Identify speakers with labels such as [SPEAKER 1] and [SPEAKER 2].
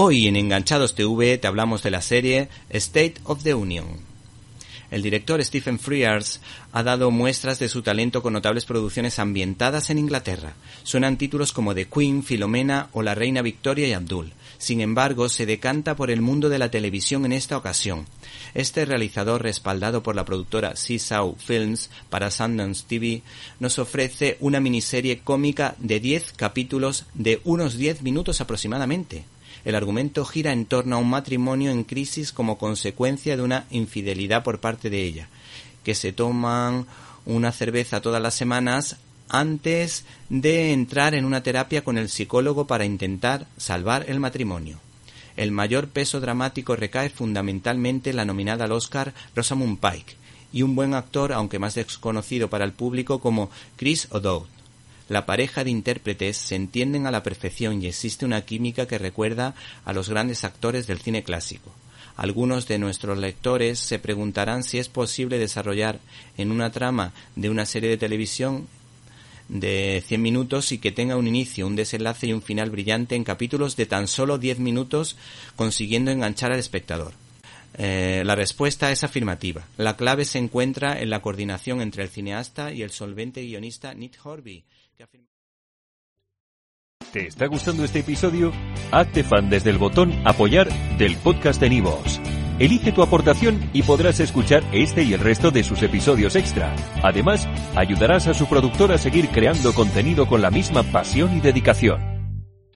[SPEAKER 1] Hoy en Enganchados TV te hablamos de la serie State of the Union. El director Stephen Frears ha dado muestras de su talento con notables producciones ambientadas en Inglaterra. Suenan títulos como The Queen, Filomena o La Reina Victoria y Abdul. Sin embargo, se decanta por el mundo de la televisión en esta ocasión. Este realizador, respaldado por la productora Seesaw Films para Sundance TV, nos ofrece una miniserie cómica de 10 capítulos de unos 10 minutos aproximadamente. El argumento gira en torno a un matrimonio en crisis como consecuencia de una infidelidad por parte de ella, que se toman una cerveza todas las semanas antes de entrar en una terapia con el psicólogo para intentar salvar el matrimonio. El mayor peso dramático recae fundamentalmente en la nominada al Oscar Rosamund Pike y un buen actor, aunque más desconocido para el público, como Chris O'Dowd. La pareja de intérpretes se entienden a la perfección y existe una química que recuerda a los grandes actores del cine clásico. Algunos de nuestros lectores se preguntarán si es posible desarrollar en una trama de una serie de televisión de 100 minutos y que tenga un inicio, un desenlace y un final brillante en capítulos de tan solo 10 minutos, consiguiendo enganchar al espectador. Eh, la respuesta es afirmativa. La clave se encuentra en la coordinación entre el cineasta y el solvente guionista Nick Horby.
[SPEAKER 2] ¿Te está gustando este episodio? Hazte fan desde el botón Apoyar del podcast de Nivos. Elige tu aportación y podrás escuchar este y el resto de sus episodios extra. Además, ayudarás a su productor a seguir creando contenido con la misma pasión y dedicación.